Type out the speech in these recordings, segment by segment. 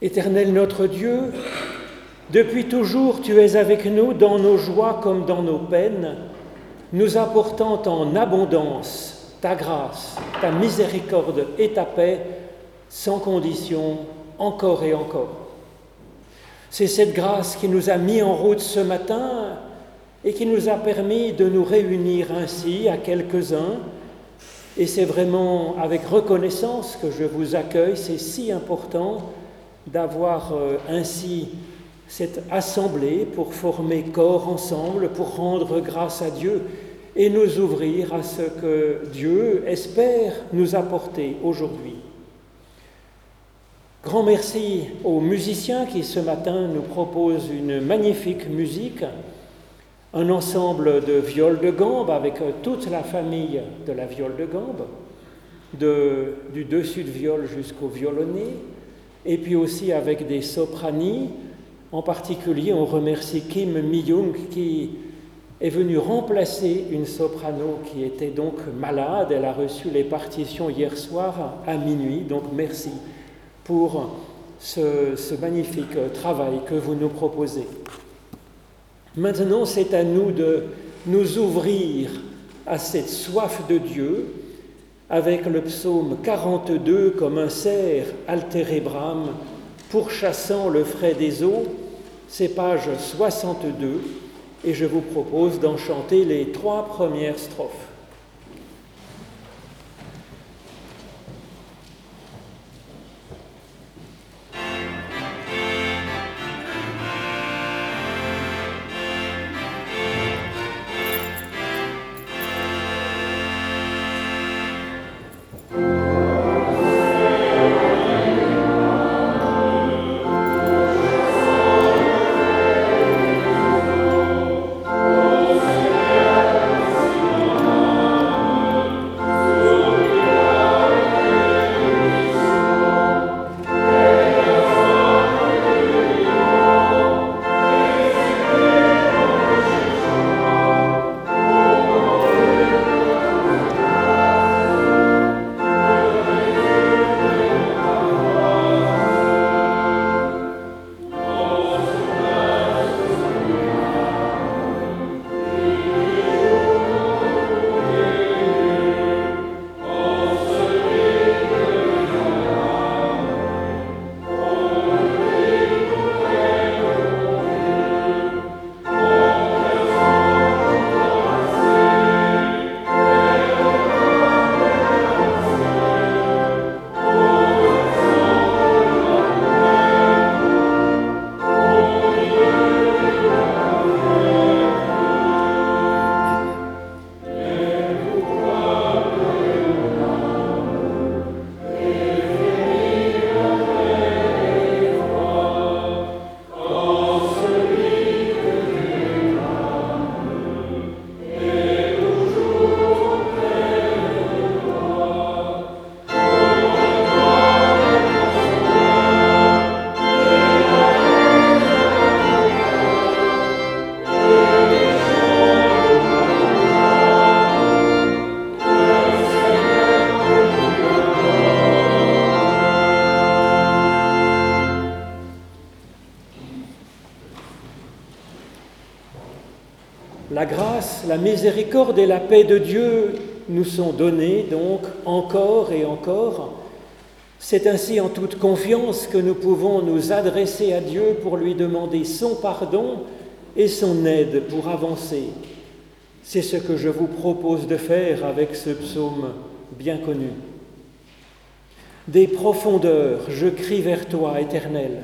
Éternel notre Dieu, depuis toujours tu es avec nous dans nos joies comme dans nos peines, nous apportant en abondance ta grâce, ta miséricorde et ta paix, sans condition, encore et encore. C'est cette grâce qui nous a mis en route ce matin et qui nous a permis de nous réunir ainsi à quelques-uns. Et c'est vraiment avec reconnaissance que je vous accueille, c'est si important d'avoir euh, ainsi cette assemblée pour former corps ensemble, pour rendre grâce à Dieu et nous ouvrir à ce que Dieu espère nous apporter aujourd'hui. Grand merci aux musiciens qui ce matin nous proposent une magnifique musique, un ensemble de viols de gambe avec toute la famille de la viole de gambe, du dessus de viol jusqu'au violonné, et puis aussi avec des soprani. En particulier, on remercie Kim Mi-young qui est venue remplacer une soprano qui était donc malade. Elle a reçu les partitions hier soir à minuit, donc merci pour ce magnifique travail que vous nous proposez. Maintenant, c'est à nous de nous ouvrir à cette soif de Dieu avec le psaume 42 comme un cerf altérebram pourchassant le frais des eaux, c'est page 62, et je vous propose d'en chanter les trois premières strophes. Miséricorde et la paix de Dieu nous sont données donc encore et encore. C'est ainsi en toute confiance que nous pouvons nous adresser à Dieu pour lui demander son pardon et son aide pour avancer. C'est ce que je vous propose de faire avec ce psaume bien connu. Des profondeurs, je crie vers toi, Éternel.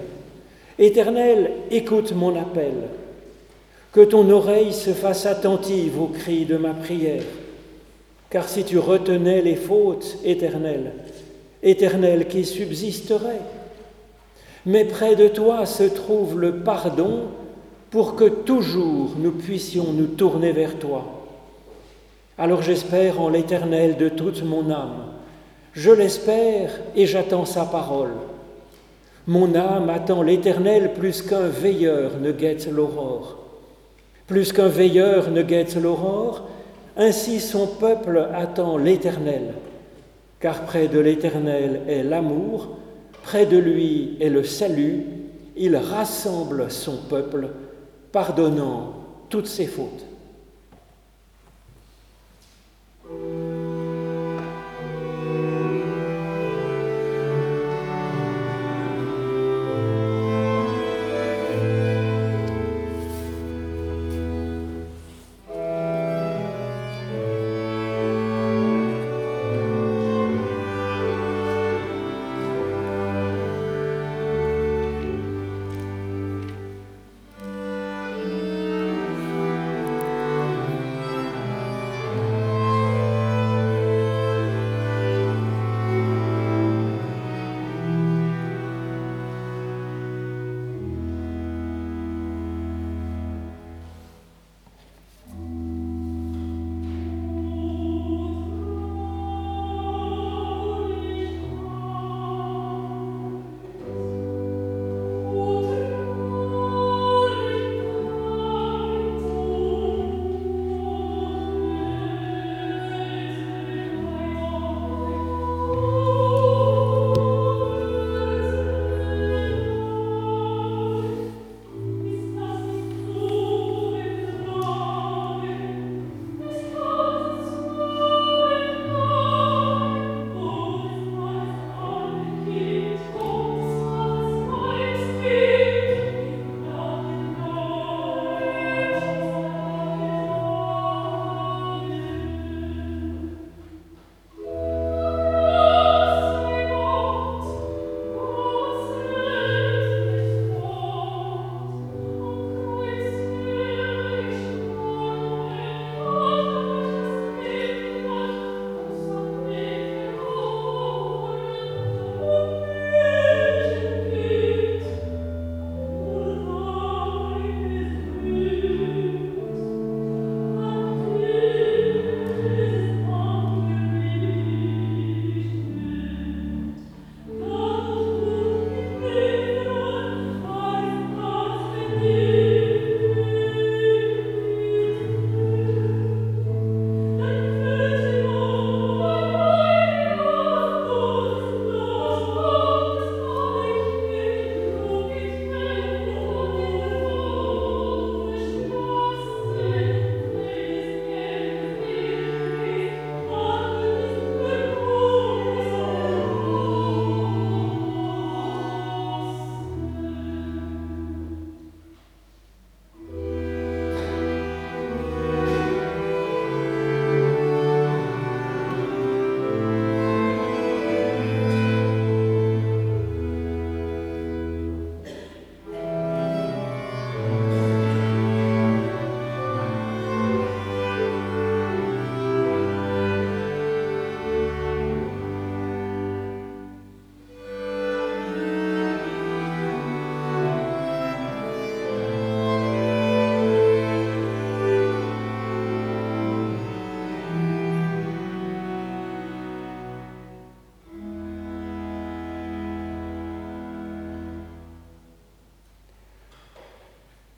Éternel, écoute mon appel. Que ton oreille se fasse attentive aux cris de ma prière. Car si tu retenais les fautes éternelles, éternelles qui subsisteraient, mais près de toi se trouve le pardon pour que toujours nous puissions nous tourner vers toi. Alors j'espère en l'Éternel de toute mon âme. Je l'espère et j'attends sa parole. Mon âme attend l'Éternel plus qu'un veilleur ne guette l'aurore. Plus qu'un veilleur ne guette l'aurore, ainsi son peuple attend l'Éternel, car près de l'Éternel est l'amour, Près de lui est le salut, il rassemble son peuple, pardonnant toutes ses fautes.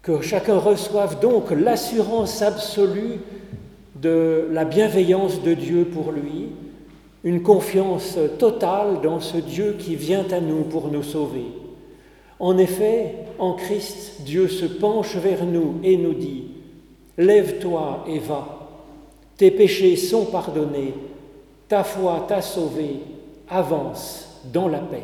Que chacun reçoive donc l'assurance absolue de la bienveillance de Dieu pour lui, une confiance totale dans ce Dieu qui vient à nous pour nous sauver. En effet, en Christ, Dieu se penche vers nous et nous dit, Lève-toi et va, tes péchés sont pardonnés, ta foi t'a sauvé, avance dans la paix.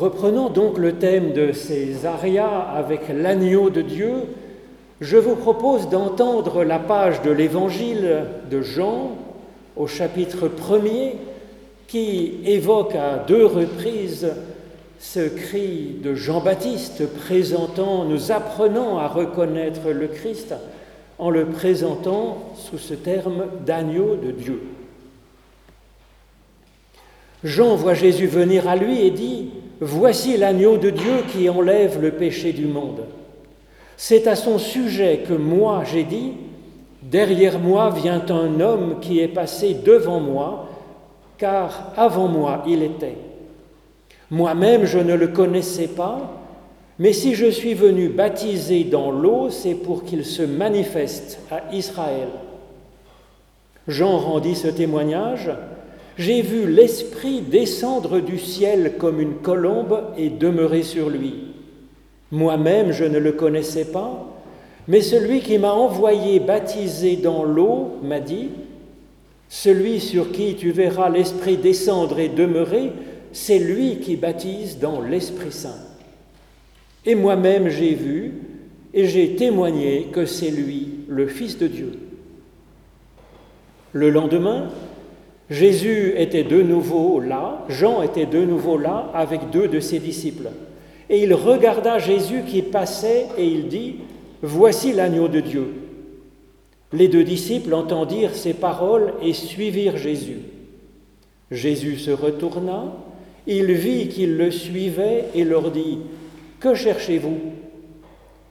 Reprenons donc le thème de ces arias avec l'agneau de Dieu, je vous propose d'entendre la page de l'évangile de Jean au chapitre 1er qui évoque à deux reprises ce cri de Jean-Baptiste présentant, nous apprenant à reconnaître le Christ en le présentant sous ce terme d'agneau de Dieu. Jean voit Jésus venir à lui et dit, Voici l'agneau de Dieu qui enlève le péché du monde. C'est à son sujet que moi j'ai dit, Derrière moi vient un homme qui est passé devant moi, car avant moi il était. Moi-même je ne le connaissais pas, mais si je suis venu baptiser dans l'eau, c'est pour qu'il se manifeste à Israël. Jean rendit ce témoignage j'ai vu l'Esprit descendre du ciel comme une colombe et demeurer sur lui. Moi-même, je ne le connaissais pas, mais celui qui m'a envoyé baptiser dans l'eau m'a dit, Celui sur qui tu verras l'Esprit descendre et demeurer, c'est lui qui baptise dans l'Esprit Saint. Et moi-même j'ai vu et j'ai témoigné que c'est lui, le Fils de Dieu. Le lendemain, Jésus était de nouveau là, Jean était de nouveau là avec deux de ses disciples. Et il regarda Jésus qui passait et il dit, Voici l'agneau de Dieu. Les deux disciples entendirent ces paroles et suivirent Jésus. Jésus se retourna, il vit qu'ils le suivaient et leur dit, Que cherchez-vous?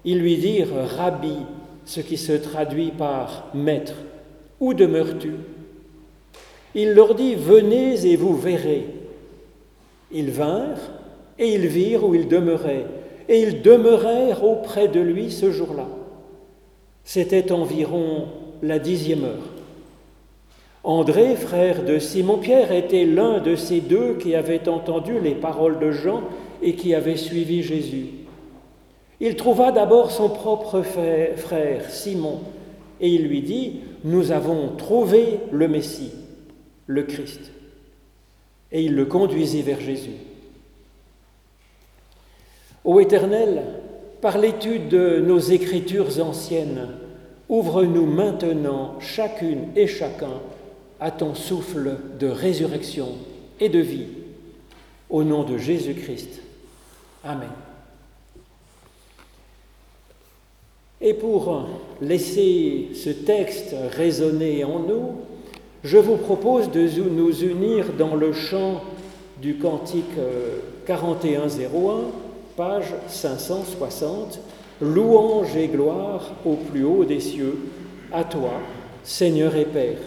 Ils lui dirent, Rabbi, ce qui se traduit par Maître, où demeures-tu? Il leur dit, venez et vous verrez. Ils vinrent et ils virent où il demeurait, et ils demeurèrent auprès de lui ce jour-là. C'était environ la dixième heure. André, frère de Simon-Pierre, était l'un de ces deux qui avaient entendu les paroles de Jean et qui avaient suivi Jésus. Il trouva d'abord son propre frère, Simon, et il lui dit, Nous avons trouvé le Messie le Christ. Et il le conduisit vers Jésus. Ô Éternel, par l'étude de nos écritures anciennes, ouvre-nous maintenant chacune et chacun à ton souffle de résurrection et de vie. Au nom de Jésus-Christ. Amen. Et pour laisser ce texte résonner en nous, je vous propose de nous unir dans le chant du cantique 4101, euh, page 560, Louange et gloire au plus haut des cieux, à toi, Seigneur et Père.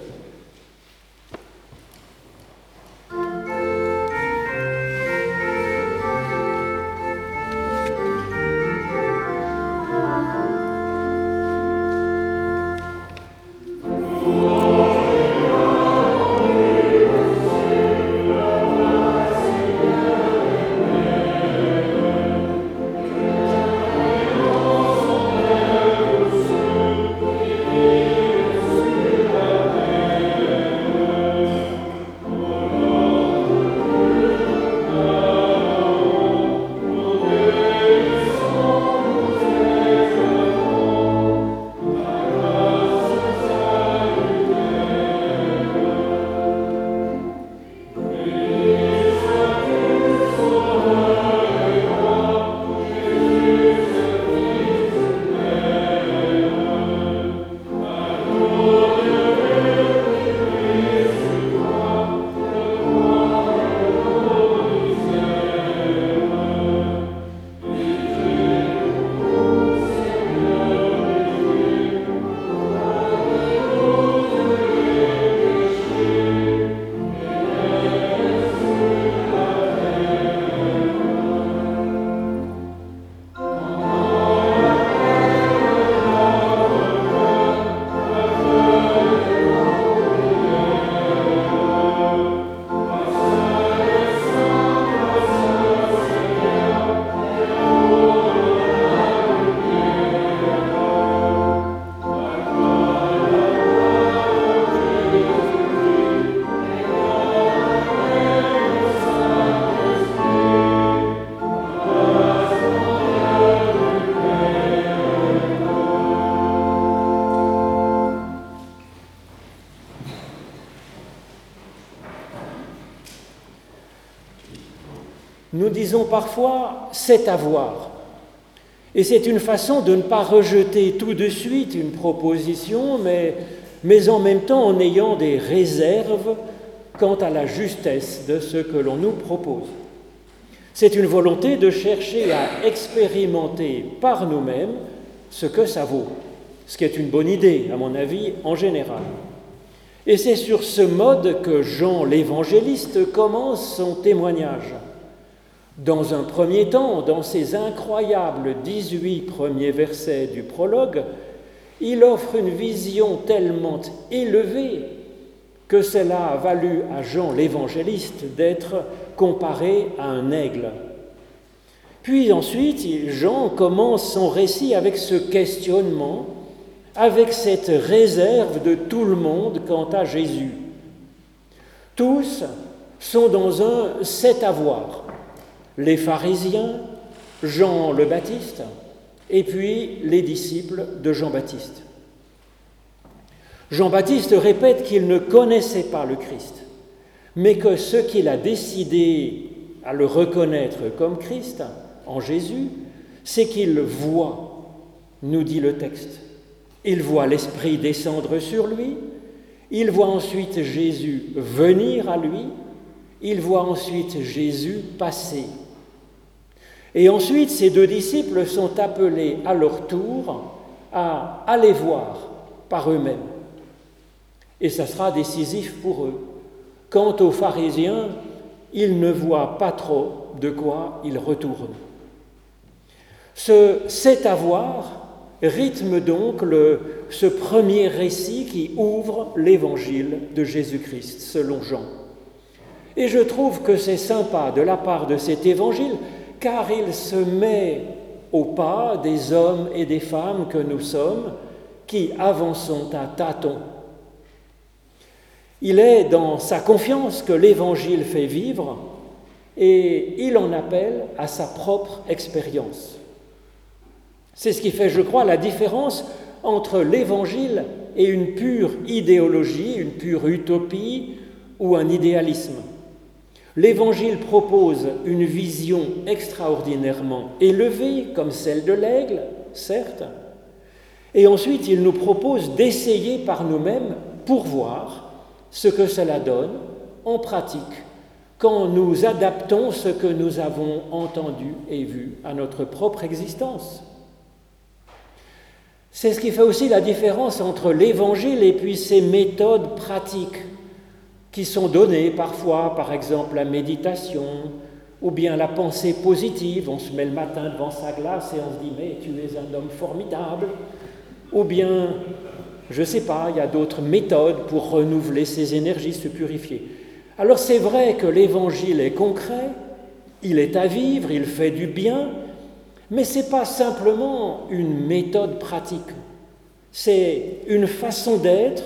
Disons parfois c'est à voir. Et c'est une façon de ne pas rejeter tout de suite une proposition, mais, mais en même temps en ayant des réserves quant à la justesse de ce que l'on nous propose. C'est une volonté de chercher à expérimenter par nous-mêmes ce que ça vaut, ce qui est une bonne idée, à mon avis, en général. Et c'est sur ce mode que Jean l'évangéliste commence son témoignage. Dans un premier temps, dans ces incroyables 18 premiers versets du prologue, il offre une vision tellement élevée que cela a valu à Jean l'évangéliste d'être comparé à un aigle. Puis ensuite, Jean commence son récit avec ce questionnement, avec cette réserve de tout le monde quant à Jésus. Tous sont dans un c'est à voir. Les pharisiens, Jean le Baptiste, et puis les disciples de Jean-Baptiste. Jean-Baptiste répète qu'il ne connaissait pas le Christ, mais que ce qu'il a décidé à le reconnaître comme Christ, en Jésus, c'est qu'il voit, nous dit le texte. Il voit l'Esprit descendre sur lui, il voit ensuite Jésus venir à lui, il voit ensuite Jésus passer. Et ensuite, ces deux disciples sont appelés à leur tour à aller voir par eux-mêmes. Et ça sera décisif pour eux. Quant aux pharisiens, ils ne voient pas trop de quoi ils retournent. Ce c'est à voir rythme donc ce premier récit qui ouvre l'évangile de Jésus-Christ selon Jean. Et je trouve que c'est sympa de la part de cet évangile car il se met au pas des hommes et des femmes que nous sommes qui avançons à tâtons. Il est dans sa confiance que l'Évangile fait vivre et il en appelle à sa propre expérience. C'est ce qui fait, je crois, la différence entre l'Évangile et une pure idéologie, une pure utopie ou un idéalisme. L'Évangile propose une vision extraordinairement élevée, comme celle de l'aigle, certes, et ensuite il nous propose d'essayer par nous-mêmes pour voir ce que cela donne en pratique quand nous adaptons ce que nous avons entendu et vu à notre propre existence. C'est ce qui fait aussi la différence entre l'Évangile et puis ces méthodes pratiques qui sont données parfois, par exemple la méditation ou bien la pensée positive. On se met le matin devant sa glace et on se dit mais tu es un homme formidable. Ou bien, je ne sais pas, il y a d'autres méthodes pour renouveler ses énergies, se purifier. Alors c'est vrai que l'Évangile est concret, il est à vivre, il fait du bien, mais ce n'est pas simplement une méthode pratique, c'est une façon d'être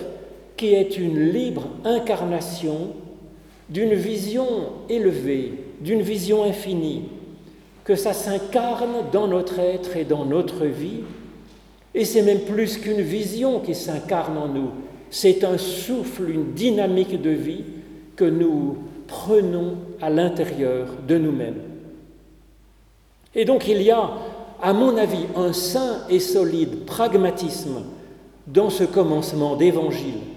qui est une libre incarnation d'une vision élevée, d'une vision infinie, que ça s'incarne dans notre être et dans notre vie. Et c'est même plus qu'une vision qui s'incarne en nous, c'est un souffle, une dynamique de vie que nous prenons à l'intérieur de nous-mêmes. Et donc il y a, à mon avis, un saint et solide pragmatisme dans ce commencement d'évangile.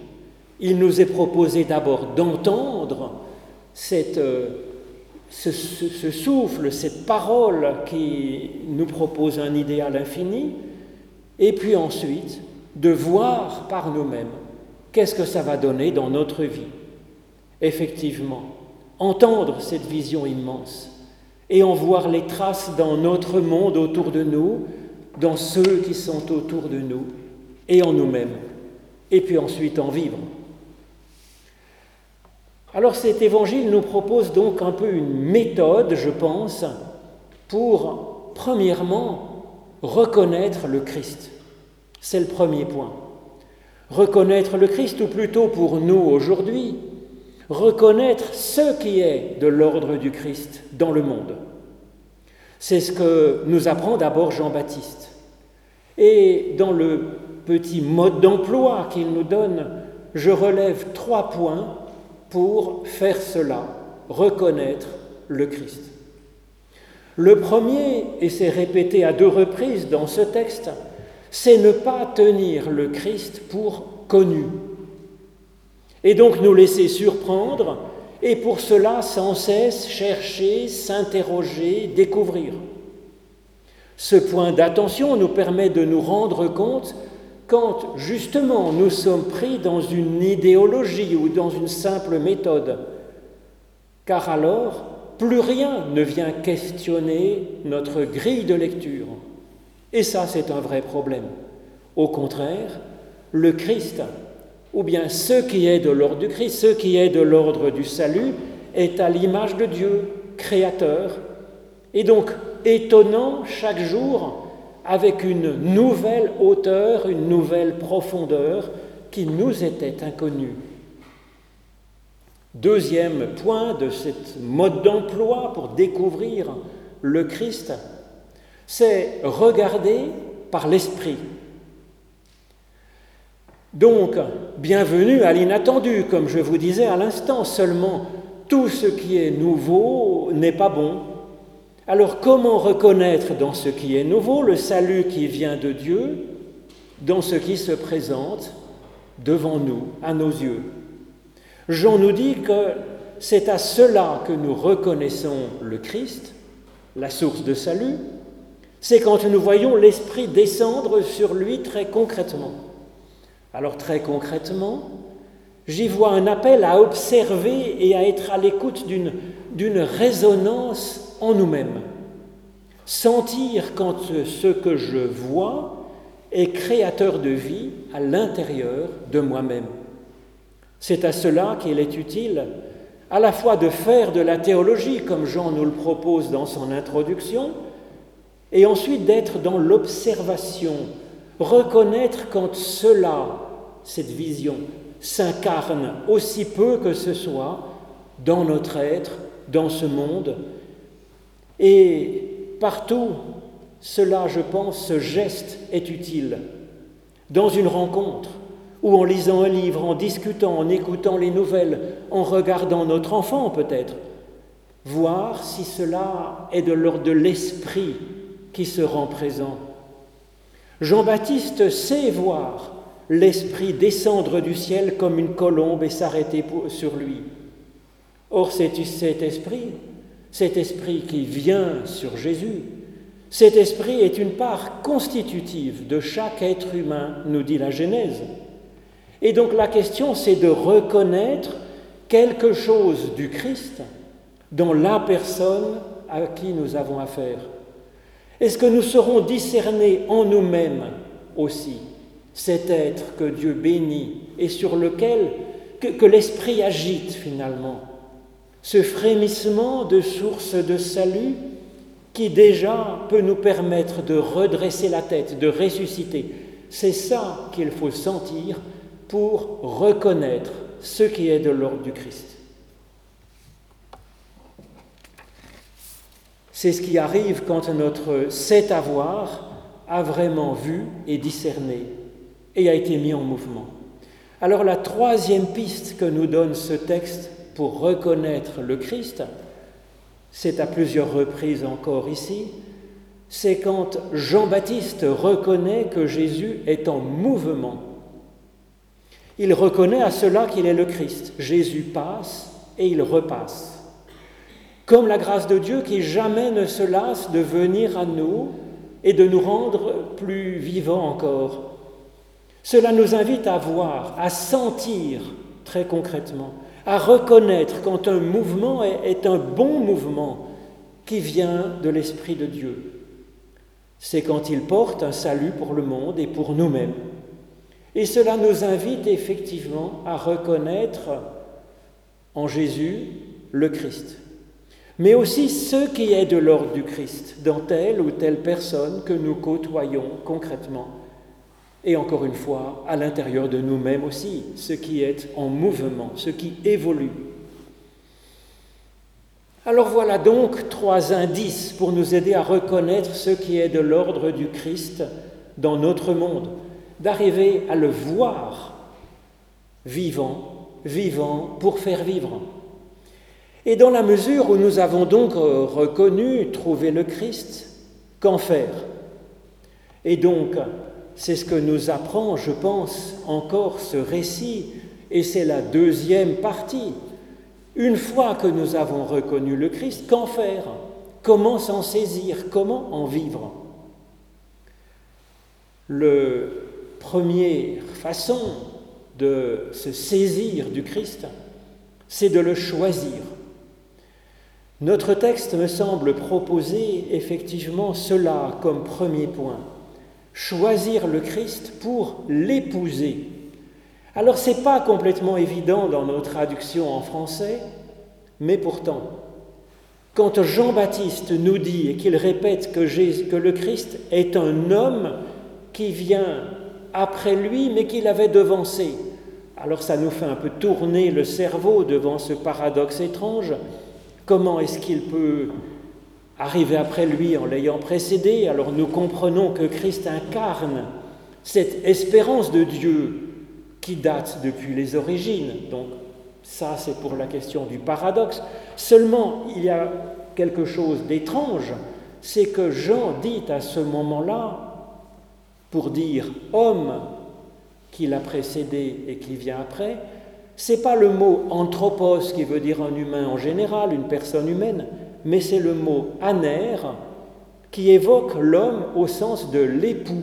Il nous est proposé d'abord d'entendre euh, ce, ce souffle, cette parole qui nous propose un idéal infini, et puis ensuite de voir par nous-mêmes qu'est-ce que ça va donner dans notre vie. Effectivement, entendre cette vision immense et en voir les traces dans notre monde autour de nous, dans ceux qui sont autour de nous et en nous-mêmes, et puis ensuite en vivre. Alors cet évangile nous propose donc un peu une méthode, je pense, pour, premièrement, reconnaître le Christ. C'est le premier point. Reconnaître le Christ, ou plutôt pour nous aujourd'hui, reconnaître ce qui est de l'ordre du Christ dans le monde. C'est ce que nous apprend d'abord Jean-Baptiste. Et dans le petit mode d'emploi qu'il nous donne, je relève trois points pour faire cela, reconnaître le Christ. Le premier, et c'est répété à deux reprises dans ce texte, c'est ne pas tenir le Christ pour connu. Et donc nous laisser surprendre, et pour cela sans cesse chercher, s'interroger, découvrir. Ce point d'attention nous permet de nous rendre compte quand justement nous sommes pris dans une idéologie ou dans une simple méthode, car alors plus rien ne vient questionner notre grille de lecture. Et ça, c'est un vrai problème. Au contraire, le Christ, ou bien ce qui est de l'ordre du Christ, ce qui est de l'ordre du salut, est à l'image de Dieu, créateur, et donc étonnant chaque jour avec une nouvelle hauteur, une nouvelle profondeur qui nous était inconnue. Deuxième point de ce mode d'emploi pour découvrir le Christ, c'est regarder par l'esprit. Donc, bienvenue à l'inattendu, comme je vous disais à l'instant, seulement tout ce qui est nouveau n'est pas bon, alors comment reconnaître dans ce qui est nouveau le salut qui vient de Dieu, dans ce qui se présente devant nous, à nos yeux? Jean nous dit que c'est à cela que nous reconnaissons le Christ, la source de salut, c'est quand nous voyons l'Esprit descendre sur lui très concrètement. Alors très concrètement, j'y vois un appel à observer et à être à l'écoute d'une résonance en nous-mêmes. Sentir quand ce que je vois est créateur de vie à l'intérieur de moi-même. C'est à cela qu'il est utile à la fois de faire de la théologie, comme Jean nous le propose dans son introduction, et ensuite d'être dans l'observation, reconnaître quand cela, cette vision, s'incarne aussi peu que ce soit dans notre être, dans ce monde, et partout, cela, je pense, ce geste est utile. Dans une rencontre, ou en lisant un livre, en discutant, en écoutant les nouvelles, en regardant notre enfant peut-être, voir si cela est de l'ordre de l'esprit qui se rend présent. Jean-Baptiste sait voir l'esprit descendre du ciel comme une colombe et s'arrêter sur lui. Or, c'est cet esprit cet esprit qui vient sur Jésus, cet esprit est une part constitutive de chaque être humain, nous dit la Genèse. Et donc la question, c'est de reconnaître quelque chose du Christ dans la personne à qui nous avons affaire. Est-ce que nous serons discernés en nous-mêmes aussi cet être que Dieu bénit et sur lequel que, l'Esprit agite finalement ce frémissement de source de salut qui déjà peut nous permettre de redresser la tête, de ressusciter. C'est ça qu'il faut sentir pour reconnaître ce qui est de l'ordre du Christ. C'est ce qui arrive quand notre cet avoir a vraiment vu et discerné et a été mis en mouvement. Alors la troisième piste que nous donne ce texte, pour reconnaître le Christ, c'est à plusieurs reprises encore ici, c'est quand Jean-Baptiste reconnaît que Jésus est en mouvement. Il reconnaît à cela qu'il est le Christ. Jésus passe et il repasse. Comme la grâce de Dieu qui jamais ne se lasse de venir à nous et de nous rendre plus vivants encore. Cela nous invite à voir, à sentir très concrètement à reconnaître quand un mouvement est, un bon mouvement qui vient de l'Esprit de Dieu. C'est quand il porte un salut pour le monde et pour nous-mêmes. Et cela nous invite effectivement à reconnaître en Jésus le Christ, mais aussi ce qui est de l'ordre du Christ dans telle ou telle personne que nous côtoyons concrètement et encore une fois, à l'intérieur de nous-mêmes aussi, ce qui est en mouvement, ce qui évolue. Alors voilà donc trois indices pour nous aider à reconnaître ce qui est de l'ordre du Christ dans notre monde, d'arriver à le voir vivant, vivant pour faire vivre. Et dans la mesure où nous avons donc reconnu, trouvé le Christ, qu'en faire? Et donc, c'est ce que nous apprend, je pense, encore ce récit, et c'est la deuxième partie. Une fois que nous avons reconnu le Christ, qu'en faire? Comment s'en saisir? Comment en vivre? La première façon de se saisir du Christ, c'est de le choisir. Notre texte me semble proposer effectivement cela comme premier point. Choisir le Christ pour l'épouser. Alors ce n'est pas complètement évident dans nos traductions en français, mais pourtant, quand Jean-Baptiste nous dit et qu'il répète que, que le Christ est un homme qui vient après lui, mais qu'il avait devancé, alors ça nous fait un peu tourner le cerveau devant ce paradoxe étrange. Comment est-ce qu'il peut arriver après lui en l'ayant précédé Alors nous comprenons que Christ incarne cette espérance de Dieu qui date depuis les origines. Donc ça, c'est pour la question du paradoxe. Seulement, il y a quelque chose d'étrange, c'est que Jean dit à ce moment-là, pour dire homme qui l'a précédé et qui vient après, c'est pas le mot anthropos qui veut dire un humain en général, une personne humaine, mais c'est le mot aner qui évoque l'homme au sens de l'époux.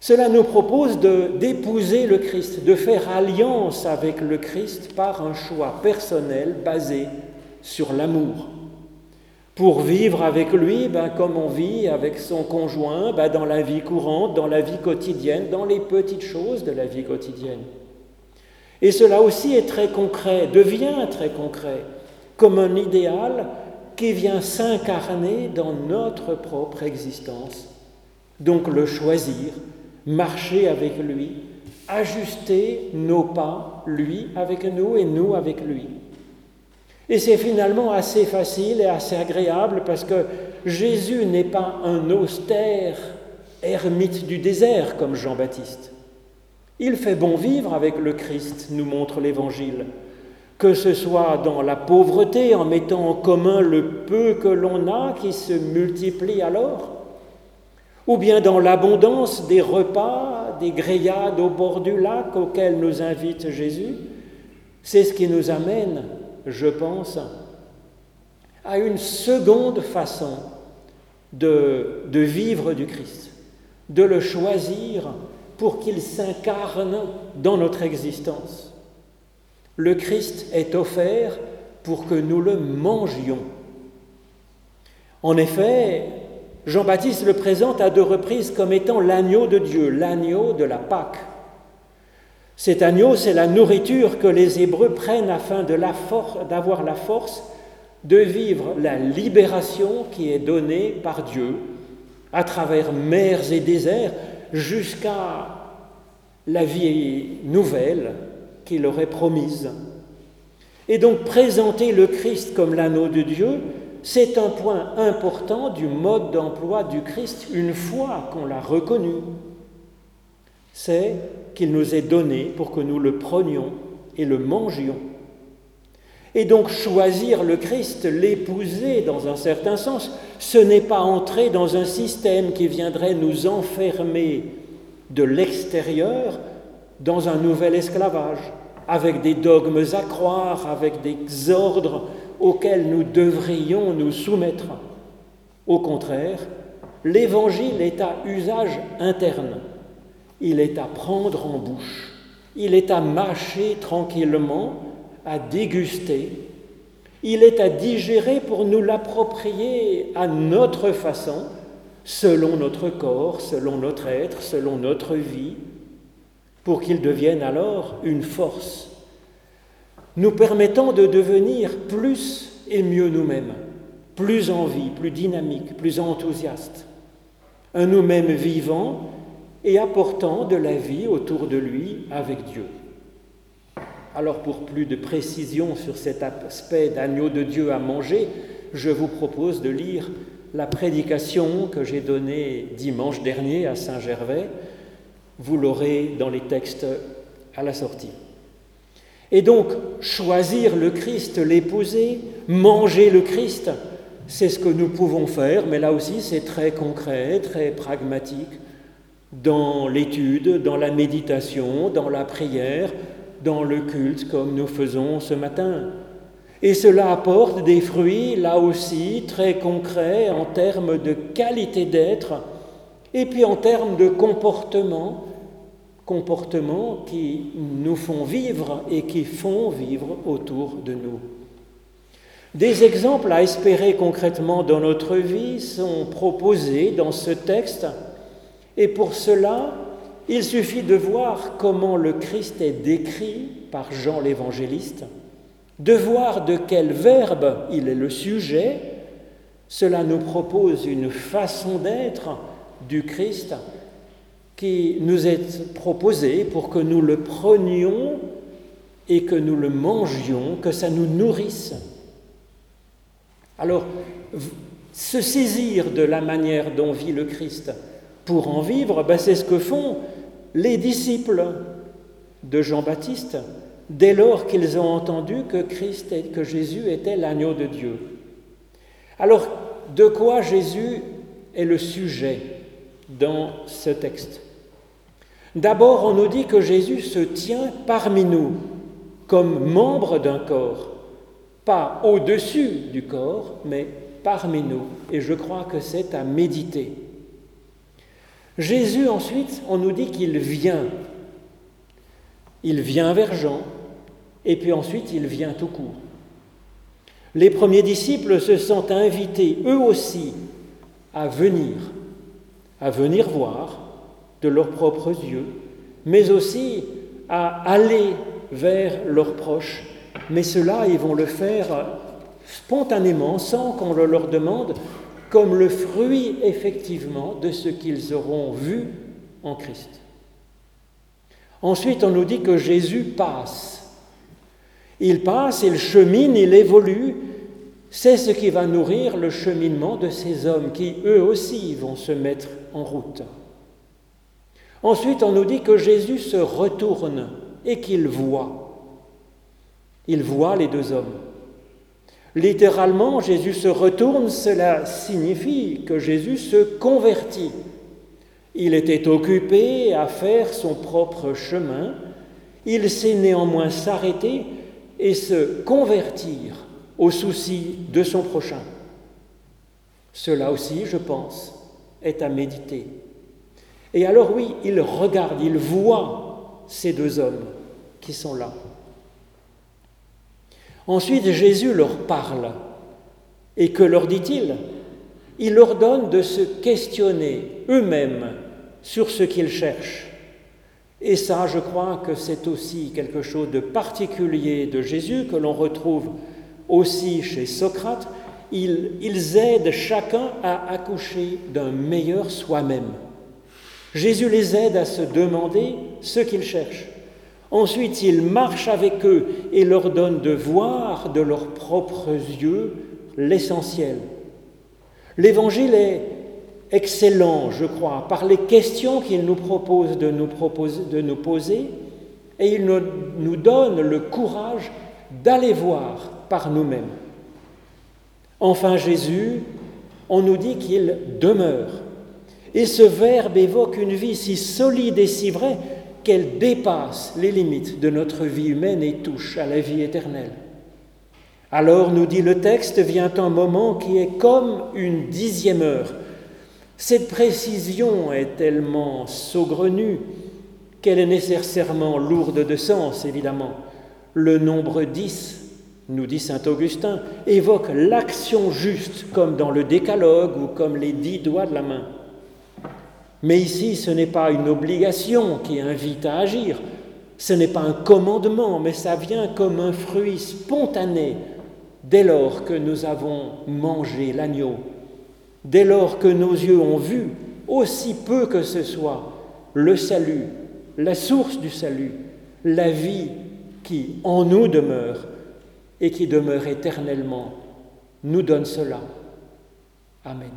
Cela nous propose d'épouser le Christ, de faire alliance avec le Christ par un choix personnel basé sur l'amour. Pour vivre avec lui, ben, comme on vit avec son conjoint, ben, dans la vie courante, dans la vie quotidienne, dans les petites choses de la vie quotidienne. Et cela aussi est très concret, devient très concret, comme un idéal qui vient s'incarner dans notre propre existence. Donc le choisir, marcher avec lui, ajuster nos pas, lui avec nous et nous avec lui. Et c'est finalement assez facile et assez agréable parce que Jésus n'est pas un austère ermite du désert comme Jean-Baptiste. Il fait bon vivre avec le Christ, nous montre l'Évangile, que ce soit dans la pauvreté en mettant en commun le peu que l'on a qui se multiplie alors, ou bien dans l'abondance des repas, des grillades au bord du lac auxquels nous invite Jésus. C'est ce qui nous amène je pense, à une seconde façon de, de vivre du Christ, de le choisir pour qu'il s'incarne dans notre existence. Le Christ est offert pour que nous le mangions. En effet, Jean-Baptiste le présente à deux reprises comme étant l'agneau de Dieu, l'agneau de la Pâque. Cet agneau, c'est la nourriture que les Hébreux prennent afin d'avoir la force de vivre la libération qui est donnée par Dieu à travers mers et déserts jusqu'à la vie nouvelle qu'il aurait promise. Et donc présenter le Christ comme l'anneau de Dieu, c'est un point important du mode d'emploi du Christ une fois qu'on l'a reconnu. C'est qu'il nous est donné pour que nous le prenions et le mangions. Et donc choisir le Christ, l'épouser dans un certain sens, ce n'est pas entrer dans un système qui viendrait nous enfermer de l'extérieur dans un nouvel esclavage, avec des dogmes à croire, avec des ordres auxquels nous devrions nous soumettre. Au contraire, l'Évangile est à usage interne. Il est à prendre en bouche, il est à mâcher tranquillement, à déguster, il est à digérer pour nous l'approprier à notre façon, selon notre corps, selon notre être, selon notre vie, pour qu'il devienne alors une force, nous permettant de devenir plus et mieux nous-mêmes, plus en vie, plus dynamique, plus enthousiaste, un nous-mêmes vivant et apportant de la vie autour de lui avec Dieu. Alors pour plus de précision sur cet aspect d'agneau de Dieu à manger, je vous propose de lire la prédication que j'ai donnée dimanche dernier à Saint-Gervais. Vous l'aurez dans les textes à la sortie. Et donc, choisir le Christ, l'épouser, manger le Christ, c'est ce que nous pouvons faire, mais là aussi c'est très concret, très pragmatique, dans l'étude, dans la méditation, dans la prière, dans le culte comme nous faisons ce matin. Et cela apporte des fruits, là aussi, très concrets en termes de qualité d'être et puis en termes de comportement, comportements qui nous font vivre et qui font vivre autour de nous. Des exemples à espérer concrètement dans notre vie sont proposés dans ce texte et pour cela, il suffit de voir comment le Christ est décrit par Jean l'évangéliste, de voir de quel verbe il est le sujet. Cela nous propose une façon d'être du Christ qui nous est proposé pour que nous le prenions et que nous le mangions, que ça nous nourrisse. Alors, se saisir de la manière dont vit le Christ pour en vivre, ben, c'est ce que font les disciples de Jean-Baptiste dès lors qu'ils ont entendu que Christ que Jésus était l'agneau de Dieu. Alors, de quoi Jésus est le sujet? Dans ce texte D'abord, on nous dit que Jésus se tient parmi nous comme membre d'un corps, pas au-dessus du corps, mais parmi nous. Et je crois que c'est à méditer. Jésus, ensuite, on nous dit qu'il vient. Il vient vers Jean, et puis ensuite il vient tout court. Les premiers disciples se sentent invités, eux aussi, à venir, à venir voir, de leurs propres yeux, mais aussi à aller vers leurs proches. Mais cela, ils vont le faire spontanément, sans qu'on le leur demande, comme le fruit effectivement de ce qu'ils auront vu en Christ. Ensuite, on nous dit que Jésus passe. Il passe, il chemine, il évolue. C'est ce qui va nourrir le cheminement de ces hommes qui, eux aussi, vont se mettre en route. Ensuite, on nous dit que Jésus se retourne et qu'il voit. Il voit les deux hommes. Littéralement, Jésus se retourne, cela signifie que Jésus se convertit. Il était occupé à faire son propre chemin, il sait néanmoins s'arrêter et se convertir au souci de son prochain. Cela aussi, je pense, est à méditer. Et alors oui, il regarde, il voit ces deux hommes qui sont là. Ensuite, Jésus leur parle. Et que leur dit-il? Il leur donne de se questionner eux-mêmes sur ce qu'ils cherchent. Et ça, je crois que c'est aussi quelque chose de particulier de Jésus que l'on retrouve aussi chez Socrate. Ils, aident chacun à accoucher d'un meilleur soi-même. Jésus les aide à se demander ce qu'ils cherchent. Ensuite, il marche avec eux et leur donne de voir de leurs propres yeux l'essentiel. L'évangile est excellent, je crois, par les questions qu'il nous propose de nous poser et il nous donne le courage d'aller voir par nous-mêmes. Enfin, Jésus, on nous dit qu'il demeure. Et ce verbe évoque une vie si solide et si vraie qu'elle dépasse les limites de notre vie humaine et touche à la vie éternelle. Alors, nous dit le texte, vient un moment qui est comme une dixième heure. Cette précision est tellement saugrenue qu'elle est nécessairement lourde de sens, évidemment. Le nombre dix, nous dit Saint Augustin, évoque l'action juste, comme dans le décalogue ou comme les dix doigts de la main. Mais ici, ce n'est pas une obligation qui invite à agir, ce n'est pas un commandement, mais ça vient comme un fruit spontané dès lors que nous avons mangé l'agneau, dès lors que nos yeux ont vu, aussi peu que ce soit, le salut, la source du salut, la vie qui en nous demeure et qui demeure éternellement, nous donne cela. Amen.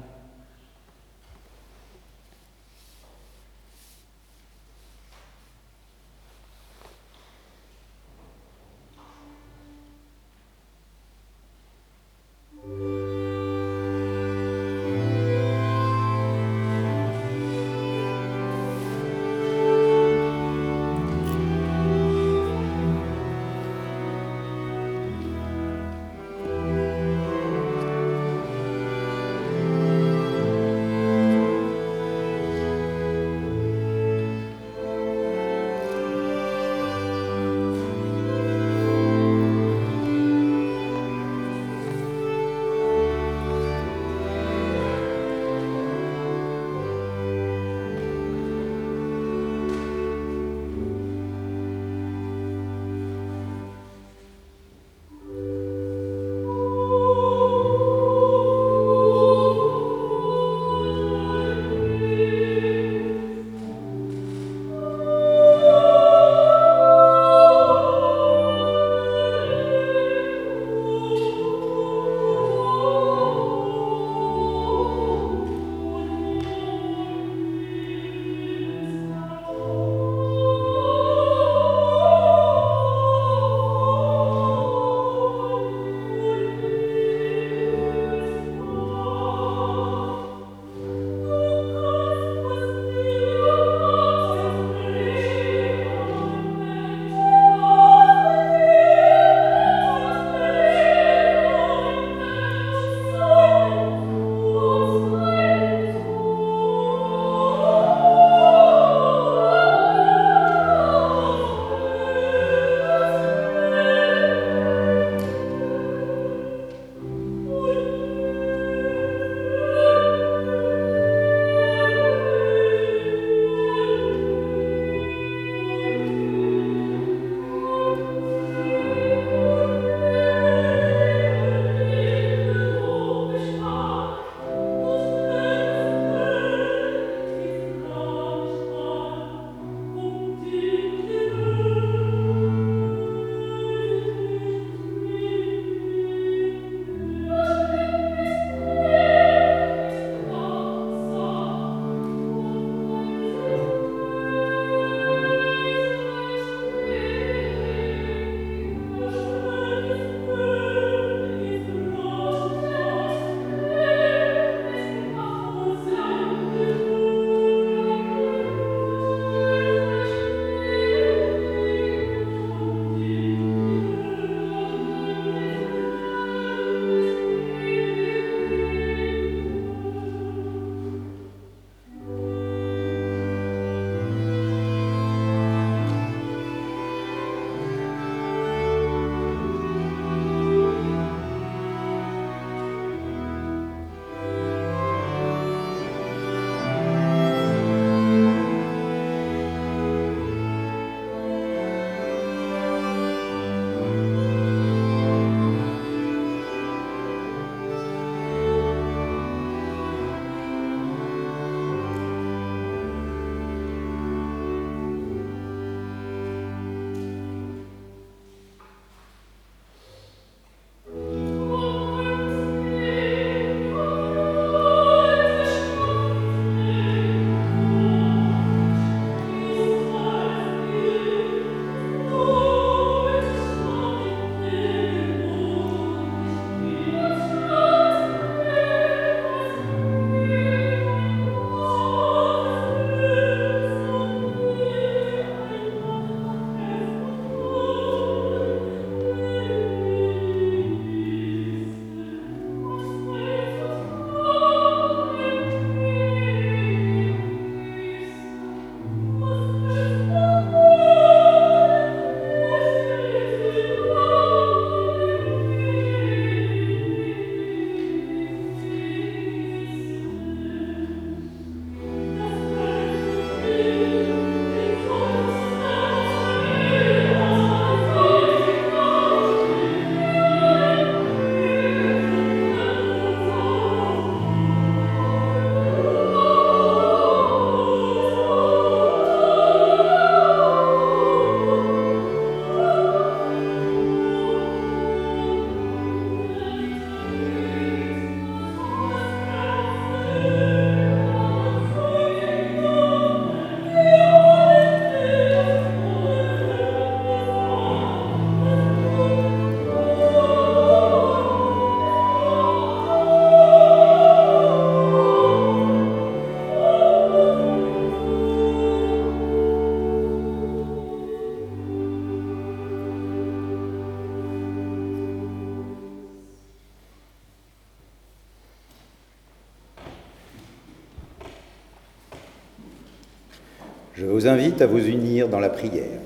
Vous invite à vous unir dans la prière.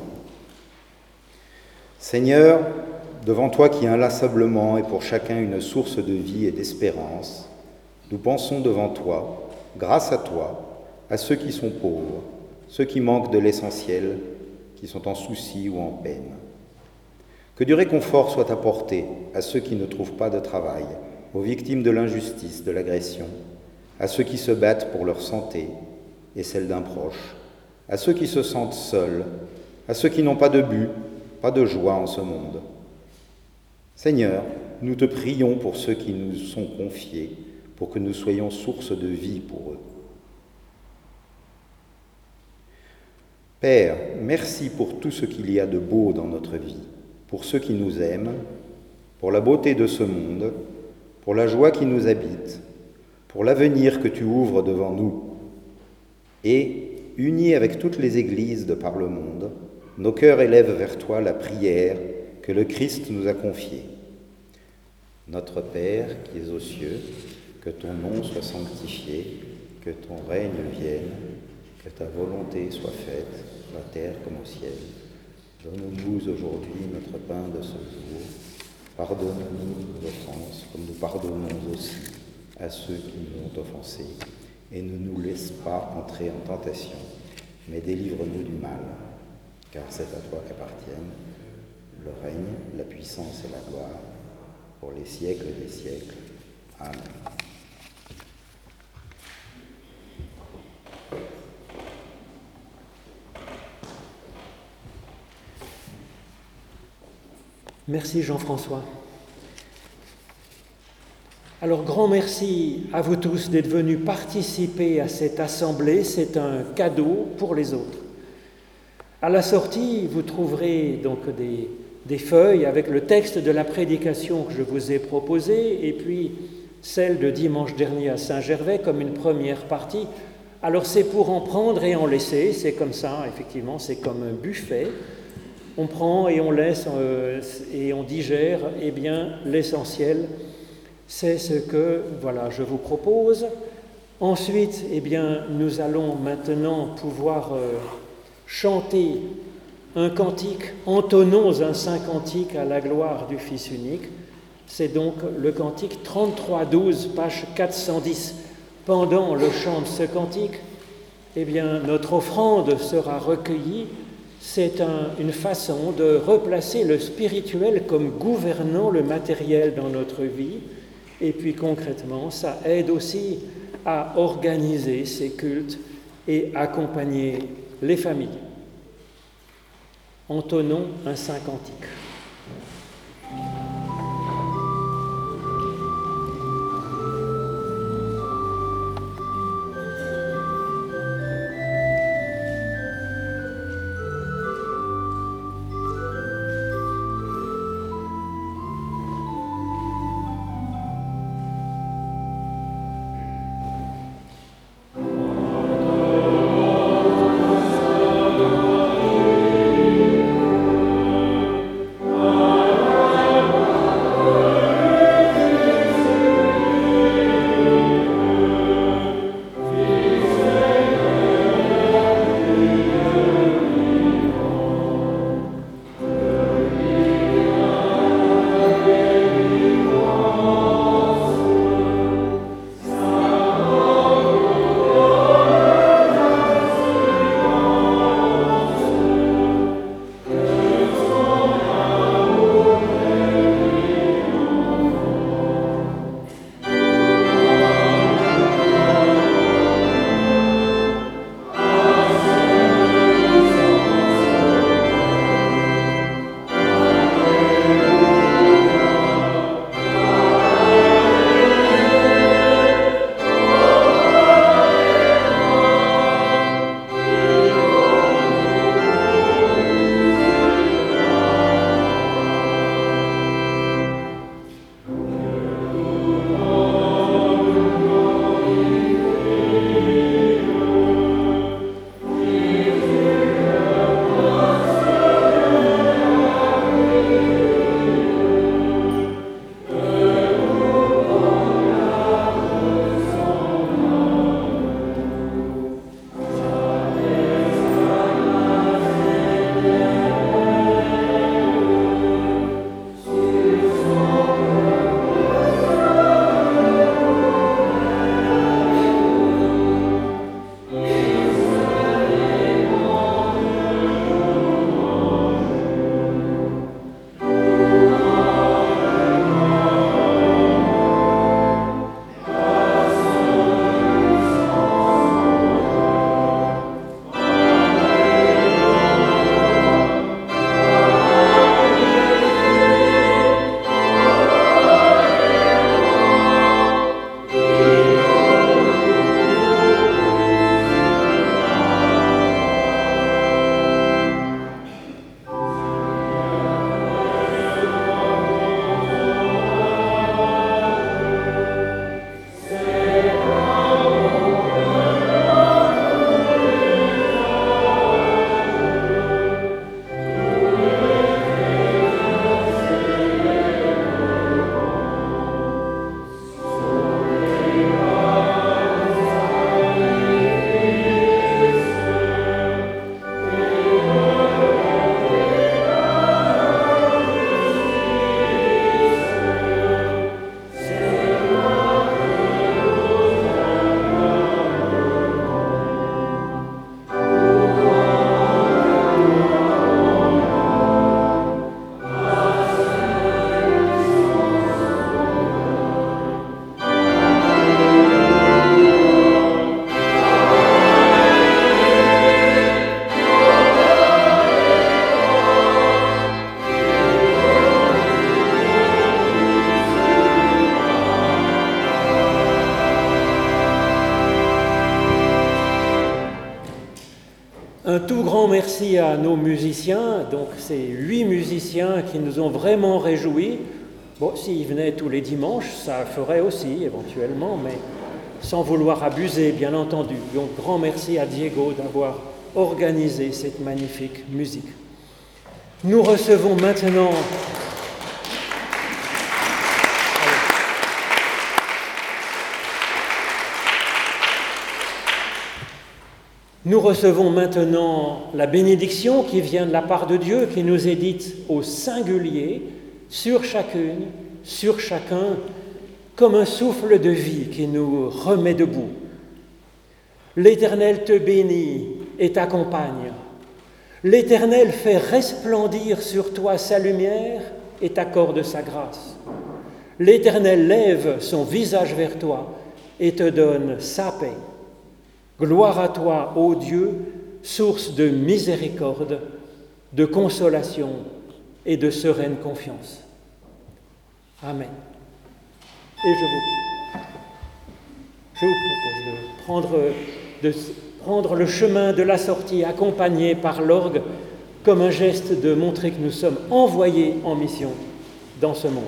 Seigneur, devant toi qui inlassablement est pour chacun une source de vie et d'espérance, nous pensons devant toi, grâce à toi, à ceux qui sont pauvres, ceux qui manquent de l'essentiel, qui sont en souci ou en peine. Que du réconfort soit apporté à ceux qui ne trouvent pas de travail, aux victimes de l'injustice, de l'agression, à ceux qui se battent pour leur santé et celle d'un proche, à ceux qui se sentent seuls, à ceux qui n'ont pas de but, pas de joie en ce monde. Seigneur, nous te prions pour ceux qui nous sont confiés, pour que nous soyons source de vie pour eux. Père, merci pour tout ce qu'il y a de beau dans notre vie, pour ceux qui nous aiment, pour la beauté de ce monde, pour la joie qui nous habite, pour l'avenir que tu ouvres devant nous, et unis avec toutes les églises de par le monde, nos cœurs élèvent vers toi la prière que le Christ nous a confiée. Notre Père qui es aux cieux, que ton nom soit sanctifié, que ton règne vienne, que ta volonté soit faite, la terre comme au ciel. Donne-nous aujourd'hui notre pain de ce jour. Pardonne-nous nos offenses, comme nous pardonnons aussi à ceux qui nous ont offensés et ne nous laisse pas entrer en tentation, mais délivre-nous du mal, car c'est à toi qu'appartiennent le règne, la puissance et la gloire, pour les siècles des siècles. Amen. Merci Jean-François. Alors grand merci à vous tous d'être venus participer à cette assemblée. C'est un cadeau pour les autres. À la sortie, vous trouverez donc des, feuilles avec le texte de la prédication que je vous ai proposée et puis celle de dimanche dernier à Saint-Gervais comme une première partie. Alors c'est pour en prendre et en laisser, c'est comme ça, effectivement, c'est comme un buffet. On prend et on laisse euh, et on digère eh bien l'essentiel c'est ce que voilà, je vous propose. Ensuite, eh bien, nous allons maintenant pouvoir euh, chanter un cantique, entonnons un saint cantique à la gloire du Fils unique. C'est donc le cantique 33-12, page 410. Pendant le chant de ce cantique, eh bien, notre offrande sera recueillie. C'est une façon de replacer le spirituel comme gouvernant le matériel dans notre vie et puis concrètement, ça aide aussi à organiser ces cultes et accompagner les familles. Entonnons un saint à nos musiciens, donc ces huit musiciens qui nous ont vraiment réjouis. Bon, s'ils venaient tous les dimanches, ça ferait aussi éventuellement, mais sans vouloir abuser, bien entendu. Donc, grand merci à Diego d'avoir organisé cette magnifique musique. Nous recevons maintenant Nous recevons maintenant la bénédiction qui vient de la part de Dieu, qui nous est dite au singulier, sur chacune, sur chacun, comme un souffle de vie qui nous remet debout. L'Éternel te bénit et t'accompagne. L'Éternel fait resplendir sur toi sa lumière et t'accorde sa grâce. L'Éternel lève son visage vers toi et te donne sa paix. Gloire à toi, ô Dieu, source de miséricorde, de consolation et de sereine confiance. Amen. Et je vous, propose de prendre le chemin de la sortie accompagné par l'orgue comme un geste de montrer que nous sommes envoyés en mission dans ce monde.